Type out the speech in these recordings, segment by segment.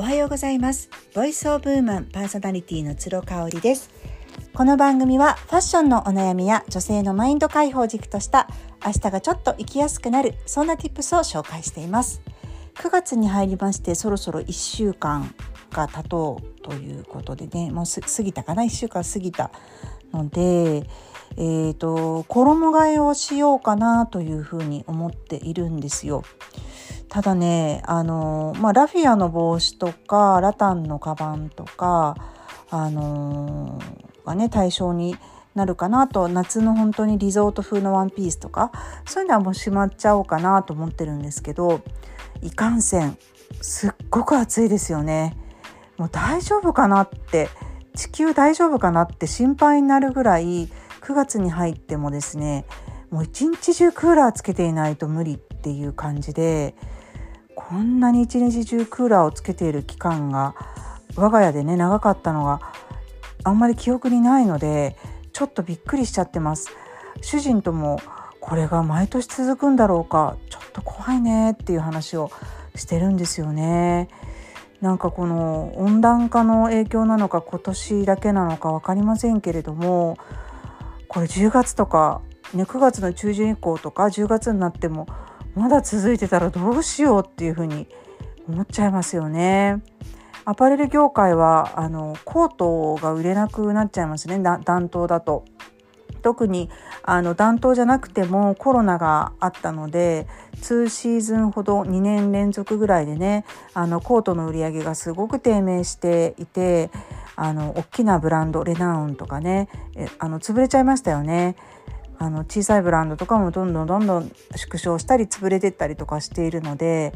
おはようございます。ボイスオブウーマンパーソナリティの鶴香織です。この番組はファッションのお悩みや女性のマインド解放軸とした明日がちょっと生きやすくなるそんな tips を紹介しています。9月に入りましてそろそろ1週間が経とうということでねもう過ぎたかな？1週間過ぎたのでえーと、衣替えをしようかなというふうに思っているんですよ。ただねあの、まあ、ラフィアの帽子とかラタンのカバンとかあのがね対象になるかなと夏の本当にリゾート風のワンピースとかそういうのはもうしまっちゃおうかなと思ってるんですけどいかんせんすっごく暑いですよね。もう大丈夫かなって地球大丈夫かなって心配になるぐらい9月に入ってもですねもう一日中クーラーつけていないと無理っていう感じでこんなに一日中クーラーをつけている期間が我が家でね長かったのがあんまり記憶にないのでちょっとびっくりしちゃってます。主人ともこれが毎年続くんだろうかちょっと怖いねっていう話をしてるんですよね。なんかこの温暖化の影響なのか今年だけなのか分かりませんけれどもこれ10月とか、ね、9月の中旬以降とか10月になってもまだ続いてたらどうしようっていうふうに思っちゃいますよね。アパレル業界はあのコートが売れなくなっちゃいますね暖冬だと。特にあの暖冬じゃなくてもコロナがあったので2シーズンほど2年連続ぐらいでねあのコートの売り上げがすごく低迷していてあの大きなブランドレナウンとかねあの潰れちゃいましたよね。あの小さいブランドとかもどんどんどんどん縮小したり潰れてったりとかしているので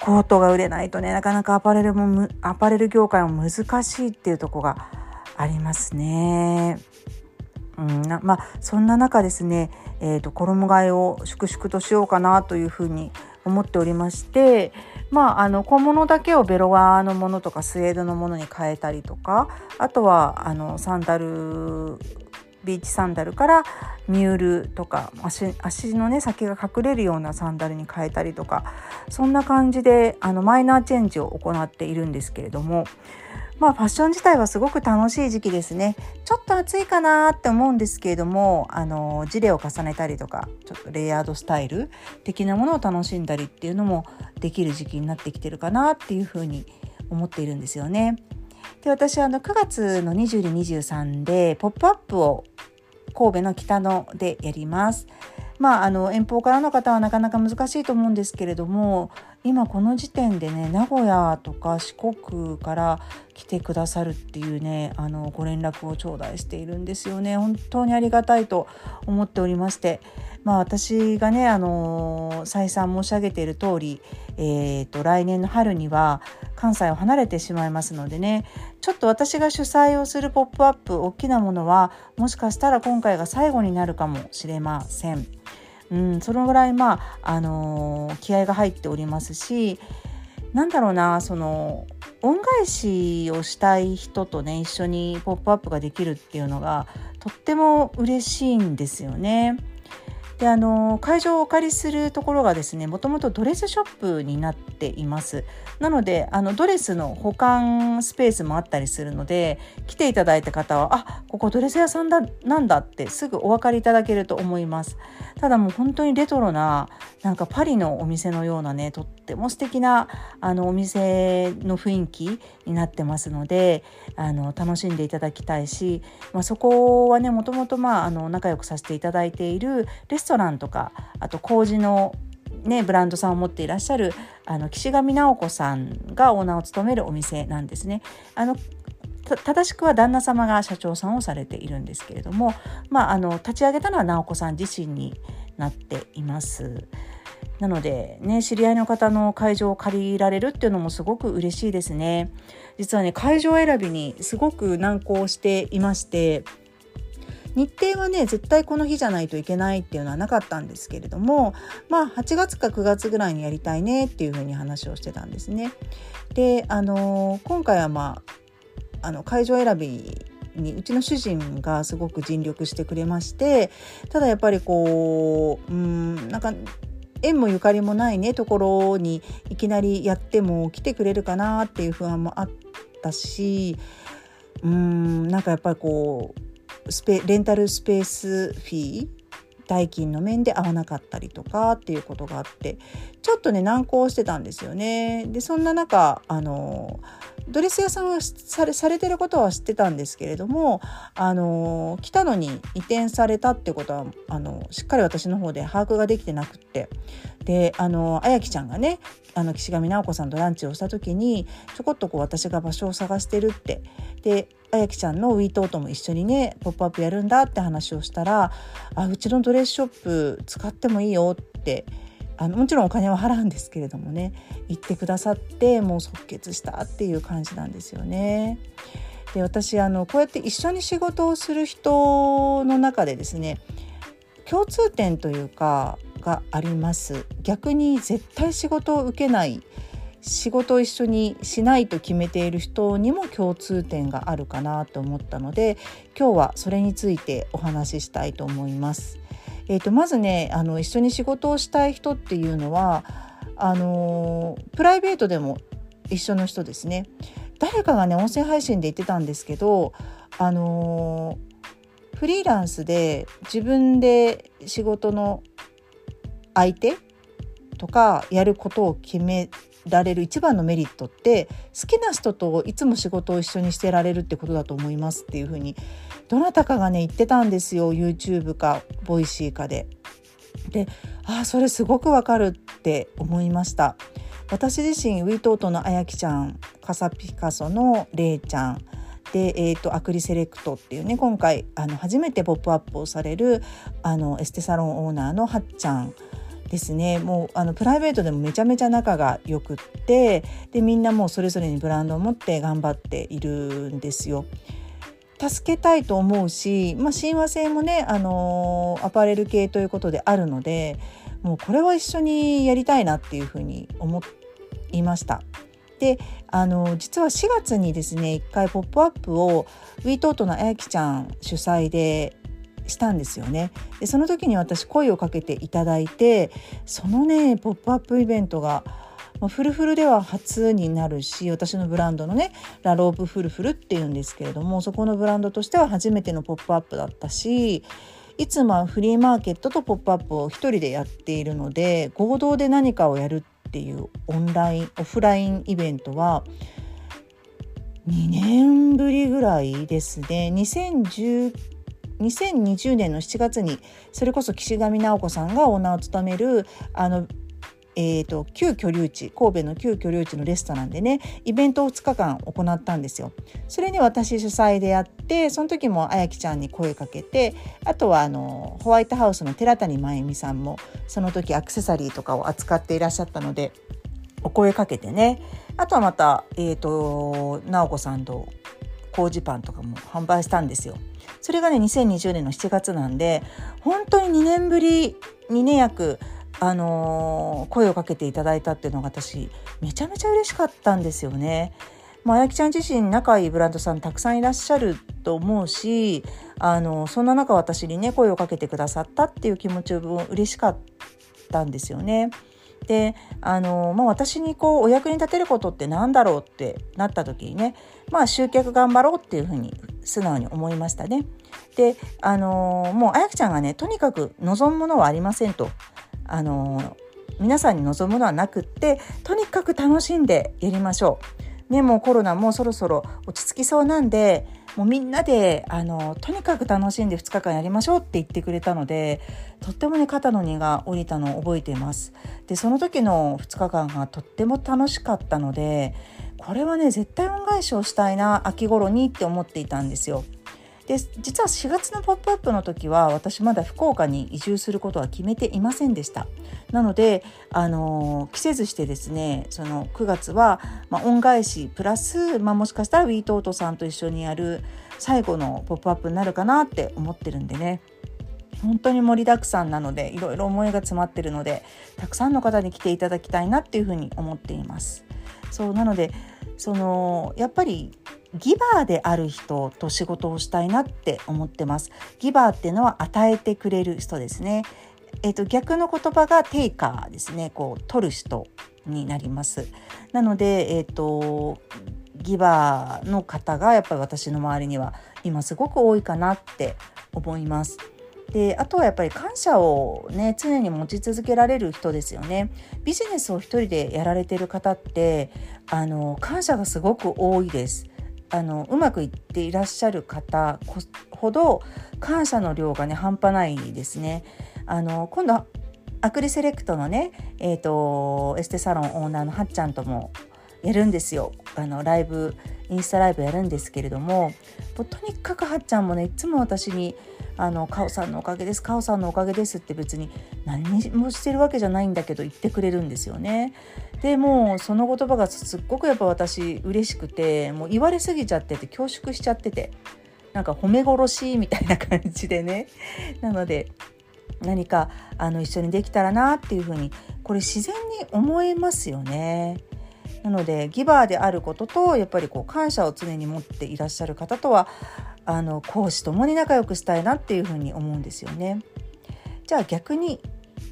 コートが売れないとねなかなかアパレルもアパレル業界も難しいっていうとこがありますね。うんまあ、そんな中ですね、えーと、衣替えを粛々としようかなというふうに思っておりまして、まあ、あの小物だけをベロワのものとかスウェードのものに変えたりとかあとはあのサンダルビーチサンダルからミュールとか足足のね先が隠れるようなサンダルに変えたりとかそんな感じであのマイナーチェンジを行っているんですけれどもまあファッション自体はすごく楽しい時期ですねちょっと暑いかなって思うんですけれどもあのジレを重ねたりとかちょっとレイヤードスタイル的なものを楽しんだりっていうのもできる時期になってきてるかなっていうふうに思っているんですよね。で私あの9月の2223で「ポップアップを神戸の北野でやります。まあ、あの遠方からの方はなかなか難しいと思うんですけれども今この時点でね名古屋とか四国から来てくださるっていうねあのご連絡を頂戴しているんですよね本当にありがたいと思っておりましてまあ私がねあの再三申し上げている通り、えーと、来年の春には関西を離れてしまいますのでねちょっと私が主催をするポップアップ大きなものはもしかしたら今回が最後になるかもしれません。うん、そのぐらいまあ、あのー、気合が入っておりますしなんだろうなその恩返しをしたい人とね一緒に「ポップアップができるっていうのがとっても嬉しいんですよね。であの会場をお借りするところがですねもともとドレスショップになっています。なのであのドレスの保管スペースもあったりするので来ていただいた方はあここドレス屋さんだなんだってすぐお分かりいただけると思います。ただもう本当にレトロななんかパリのお店のようなねとっても素敵なあのお店の雰囲気になってますのであの楽しんでいただきたいし、まあ、そこはねもともと仲良くさせていただいているレスストランとかあと麹のね、ブランドさんを持っていらっしゃるあの岸上直子さんがオーナーを務めるお店なんですね。あの正しくは旦那様が社長さんをされているんですけれども、まあ、あの立ち上げたのは直子さん自身になっています。なのでね知り合いの方の会場を借りられるっていうのもすごく嬉しいですね。実はね会場選びにすごく難航していまして日程はね絶対この日じゃないといけないっていうのはなかったんですけれどもまあ8月か9月ぐらいにやりたいねっていうふうに話をしてたんですね。であの今回はまああの会場選びにうちの主人がすごく尽力してくれましてただやっぱりこううんなんか縁もゆかりもないねところにいきなりやっても来てくれるかなっていう不安もあったしうんなんかやっぱりこうスペレンタルスペースフィー代金の面で合わなかったりとかっていうことがあってちょっとね難航してたんですよね。でそんな中あのドレス屋さんはされされてることは知ってたんですけれどもあの来たのに移転されたってことはあのしっかり私の方で把握ができてなくってであのあやきちゃんがねあの岸上直子さんとランチをした時にちょこっとこう私が場所を探してるってであやきちゃんのウィートートも一緒にね「ポップアップやるんだって話をしたら「あうちのドレスショップ使ってもいいよ」ってあのもちろんお金は払うんですけれどもね言ってくださってもう即決したっていう感じなんですよね。で私あのこうやって一緒に仕事をする人の中でですね共通点というかがあります逆に絶対仕事を受けない仕事を一緒にしないと決めている人にも共通点があるかなと思ったので今日はそれについてお話ししたいと思います。えーと、まずねあの一緒に仕事をしたい人っていうのはあのプライベートでも一緒の人ですね。誰かがね音声配信で言ってたんですけどあのフリーランスで自分で仕事の相手とかやることを決められる一番のメリットって好きな人といつも仕事を一緒にしてられるってことだと思いますっていうふうにどなたかがね言ってたんですよ YouTube かボイシーかで。でああそれすごくわかるって思いました。私自身ウィートートのあやきちゃんカサピカソのれいちゃんで、えーと、アクリセレクトっていうね今回あの初めて「ポップアップをされるあのエステサロンオーナーのはっちゃんですねもうあのプライベートでもめちゃめちゃ仲がよくってでみんなもうそれぞれにブランドを持って頑張っているんですよ。助けたいと思うし、まあ、親和性もね、あの、アパレル系ということであるのでもうこれは一緒にやりたいなっていうふうに思いました。であの実は4月にですね一回「ポップアップをウィートートのあやきちゃん主催でしたんですよね。でその時に私声をかけていただいてそのねポップアップイベントがフルフルでは初になるし私のブランドのねラロープフルフルっていうんですけれどもそこのブランドとしては初めてのポップアップだったしいつもフリーマーケットとポップアップを一人でやっているので合同で何かをやるっていうオンラインオフラインイベントは2年ぶりぐらいですね。201 2020年の7月にそれこそ岸上直子さんがオーナーを務めるあのえーと、旧居留地神戸の旧居留地のレストランでねイベントを2日間行ったんですよ。それに私主催でやってその時もあやきちゃんに声かけてあとはあのホワイトハウスの寺谷真由美さんもその時アクセサリーとかを扱っていらっしゃったのでお声かけてねあとはまた、えーと直子さんと麹パンとかも販売したんですよ。それがね2020年の7月なんで本当に2年ぶりにね約あのー、声をかけていただいたっていうのが私めちゃめちゃ嬉しかったんですよね。まあやきちゃん自身仲いいブランドさんたくさんいらっしゃると思うしあのそんな中私にね声をかけてくださったっていう気持ちも嬉しかったんですよね。であの、まあ、私にこうお役に立てることって何だろうってなった時にねまあ集客頑張ろうっていうふうに素直に思いましたね。であのもうあやきちゃんがねとにかく望むものはありませんと。あの皆さんに望むのはなくってとにかく楽しんでやりましょう。ね、もうコロナもそろそろ落ち着きそうなんでもうみんなであのとにかく楽しんで2日間やりましょうって言ってくれたのでとってもね肩の荷が下りたのを覚えています。でその時の2日間がとっても楽しかったのでこれはね絶対恩返しをしたいな秋頃にって思っていたんですよ。で実は4月の「ポップアップの時は私まだ福岡に移住することは決めていませんでしたなのであの季節してですねその9月は、まあ、恩返しプラス、まあ、もしかしたらウィートートさんと一緒にやる最後の「ポップアップになるかなって思ってるんでね本当に盛りだくさんなのでいろいろ思いが詰まってるのでたくさんの方に来ていただきたいなっていうふうに思っています。そうなのでそのやっぱりギバーである人と仕事をしたいなって思ってます。ギバーっていうのは与えてくれる人ですね。えーと、逆の言葉がテイカーですねこう取る人になります。なので、えーとギバーの方がやっぱり私の周りには今すごく多いかなって思います。であとはやっぱり感謝をね常に持ち続けられる人ですよね。ビジネスを一人でやられてる方ってあの感謝がすごく多いです。あのうまくいっていらっしゃる方ほど感謝の量がね半端ないですね。あの今度アクリセレクトのね、えーと、エステサロンオーナーのはっちゃんともやるんですよあのライブインスタライブやるんですけれどもとにかくはっちゃんもねいつも私にあの「カオさんのおかげですカオさんのおかげです」って別に何もしてるわけじゃないんだけど言ってくれるんですよね。でもその言葉がすっごくやっぱ私嬉しくてもう言われすぎちゃってて恐縮しちゃっててなんか褒め殺しみたいな感じでねなので何かあの一緒にできたらなっていうふうにこれ自然に思えますよね。なのでギバーであることとやっぱりこう感謝を常に持っていらっしゃる方とはあの講師ともに仲良くしたいなっていうふうに思うんですよね。じゃあ逆に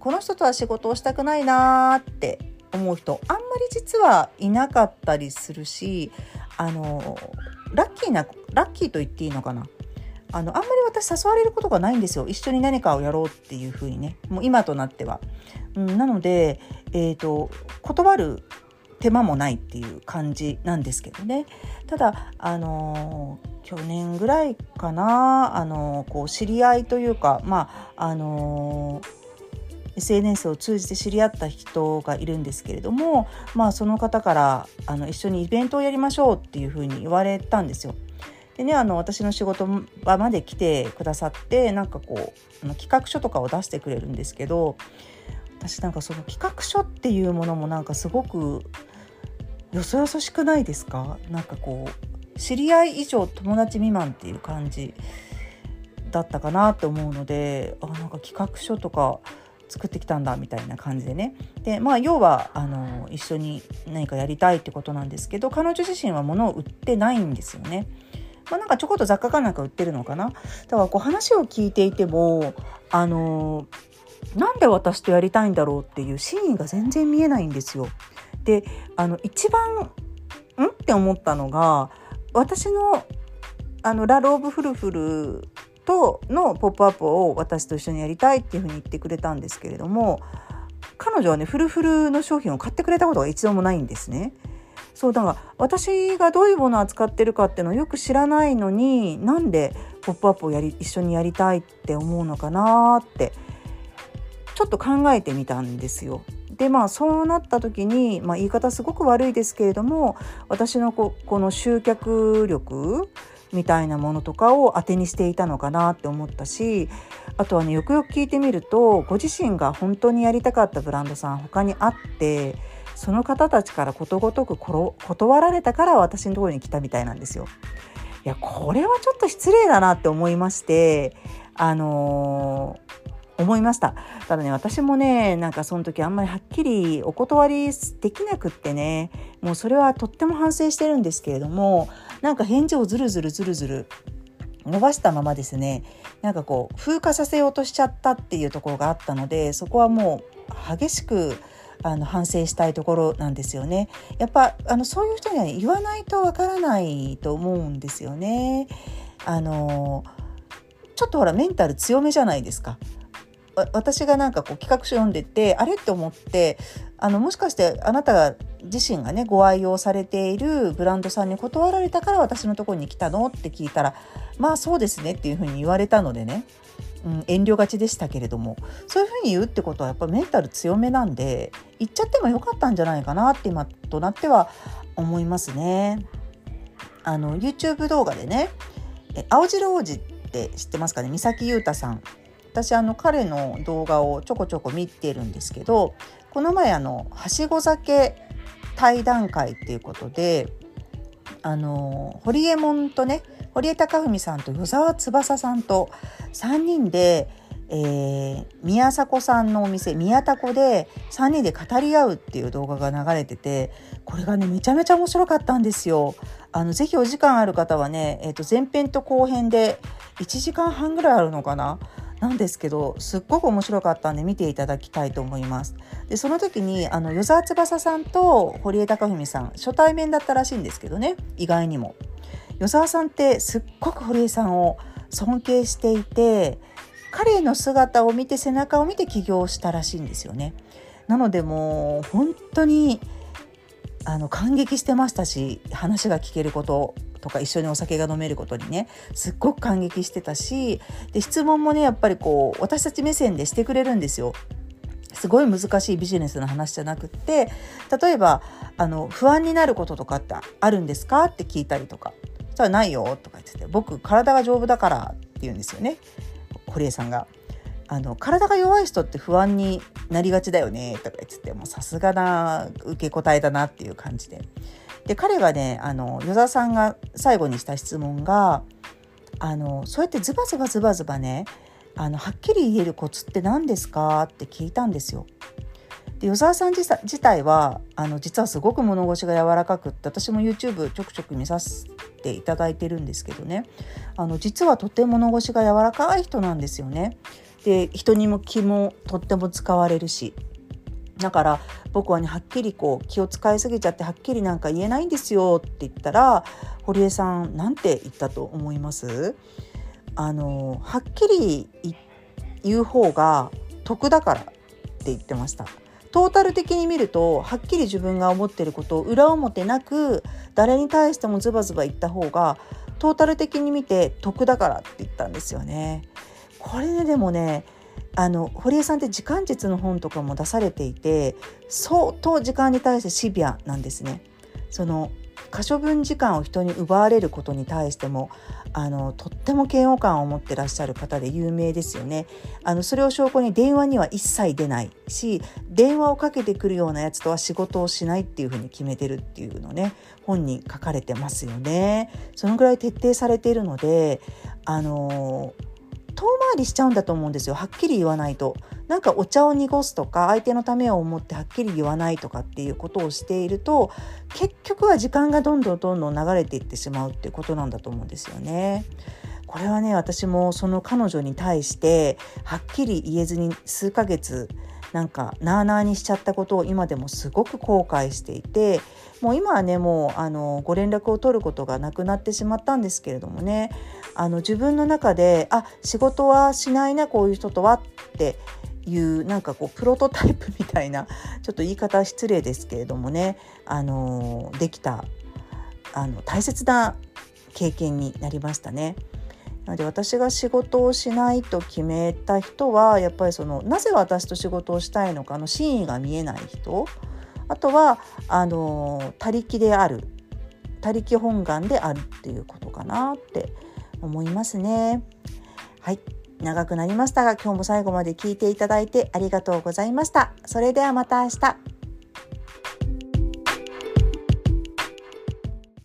この人とは仕事をしたくないなーって思う人あんまり実はいなかったりするしあのラッキーなラッキーと言っていいのかなあのあんまり私誘われることがないんですよ一緒に何かをやろうっていう風にねもう今となっては。うん、なので、えーと断る手間もないっていう感じなんですけどねただあの去年ぐらいかなあのこう知り合いというかまああの SNS を通じて知り合った人がいるんですけれども、まあ、その方からあの一緒にイベントをやりましょうっていうふうに言われたんですよ。でねあの私の仕事場まで来てくださってなんかこうあの企画書とかを出してくれるんですけど私なんかその企画書っていうものもなんかすごくよそよそしくないですか？なんかこう知り合い以上友達未満っていう感じだったかなと思うのであなんか企画書とか作ってきたんだみたいな感じでねでまあ要はあの一緒に何かやりたいってことなんですけど彼女自身は物を売ってないんですよね。まあ、なんかちょこっと雑貨かなんか売ってるのかなだからこう話を聞いていてもあのなんで私とやりたいんだろうっていう真意が全然見えないんですよ。であの一番ん？って思ったのが私のあのラローブフルフルとのポップアップを私と一緒にやりたいっていうふうに言ってくれたんですけれども彼女はねフルフルの商品を買ってくれたことが一度もないんですね。そうだから私がどういうものを扱ってるかっていうのをよく知らないのになんで「ポップアップをやり一緒にやりたいって思うのかなってちょっと考えてみたんですよ。でまあそうなった時に、まあ、言い方すごく悪いですけれども私のここの集客力みたいなものとかを当てにしていたのかなって思ったしあとはねよくよく聞いてみるとご自身が本当にやりたかったブランドさん他にあってその方たちからことごとく断られたから私のところに来たみたいなんですよ。いやこれはちょっと失礼だなって思いましてあのー思いましたただね私もねなんかその時あんまりはっきりお断りできなくってねもうそれはとっても反省してるんですけれどもなんか返事をずるずるずるずる伸ばしたままですねなんかこう風化させようとしちゃったっていうところがあったのでそこはもう激しくあの反省したいところなんですよね。やっぱあのそういう人には、言わないとわからないと思うんですよね。あのちょっとほらメンタル強めじゃないですか。私がなんかこう企画書読んでてあれって思ってあのもしかしてあなたが自身がねご愛用されているブランドさんに断られたから私のところに来たのって聞いたらまあそうですねっていうふうに言われたのでね、うん、遠慮がちでしたけれども。そういうふうに言うってことはやっぱメンタル強めなんで言っちゃってもよかったんじゃないかなって今となっては思いますね。あの YouTube 動画でね青白王子って知ってますかね？三崎優太さん。私あの彼の動画をちょこちょこ見てるんですけどこの前あのはしご酒対談会っていうことであの堀江門とね堀江貴文さんと与沢翼さんと3人で、えー、宮迫さんのお店宮迫で3人で語り合うっていう動画が流れててこれがねめちゃめちゃ面白かったんですよ。あのぜひお時間ある方はね、えー、と前編と後編で1時間半ぐらいあるのかななんですけどすっごく面白かったんで見ていただきたいと思います。でその時にあの与沢翼さんと堀江貴文さん初対面だったらしいんですけどね意外にも。与沢さんってすっごく堀江さんを尊敬していて彼の姿を見て背中を見て起業したらしいんですよね。なのでもう本当にあの感激してましたし話が聞けることとか一緒にお酒が飲めることにねすっごく感激してたしで質問もねやっぱりこう私たち目線でしてくれるんですよ。すごい難しいビジネスの話じゃなくって例えばあの不安になることとかってあるんですか？って聞いたりとか「そしたらないよ」とか言ってて「僕体が丈夫だから」って言うんですよね堀江さんが。あの体が弱い人って不安になりがちだよねとか言っててもさすがな受け答えだなっていう感じでで彼がねあの与沢さんが最後にした質問があのそうやってズバズバズバズバねあのはっきり言えるコツって何ですかって聞いたんですよ。で与沢さん自体はあの実はすごく物腰が柔らかくって私も YouTube ちょくちょく見させていただいてるんですけどねあの実はとても物腰が柔らかい人なんですよね。で人にも気もとっても使われるしだから僕はねはっきりこう気を使いすぎちゃってはっきりなんか言えないんですよって言ったら堀江さんなんて言ったと思います？あのはっきり言う方が得だからって言ってました。トータル的に見るとはっきり自分が思ってることを裏表なく誰に対してもズバズバ言った方がトータル的に見て得だからって言ったんですよね。これねでもねあの堀江さんって時間術の本とかも出されていて相当時間に対してシビアなんですね。その可処分時間を人に奪われることに対してもあのとっても嫌悪感を持ってらっしゃる方で有名ですよね。あのそれを証拠に電話には一切出ないし電話をかけてくるようなやつとは仕事をしないっていうふうに決めてるっていうのね本に書かれてますよね。そのぐらい徹底されているのであの遠回りしちゃうんだと思うんですよはっきり言わないと。なんかお茶を濁すとか相手のためを思ってはっきり言わないとかっていうことをしていると結局は時間がどんどんどんどん流れていってしまうっていうことなんだと思うんですよね。これはね私もその彼女に対してはっきり言えずに数ヶ月なんかなあなあにしちゃったことを今でもすごく後悔していてもう今はねもうあのご連絡を取ることがなくなってしまったんですけれどもねあの自分の中であ仕事はしないなこういう人とはっていうなんかこうプロトタイプみたいなちょっと言い方失礼ですけれどもねあのできたあの大切な経験になりましたね。で私が仕事をしないと決めた人はやっぱりそのなぜ私と仕事をしたいのかの真意が見えない人あとはあの他力である他力本願であるっていうことかなって思いますね。はい長くなりましたが今日も最後まで聞いていただいてありがとうございました。それではまた明日。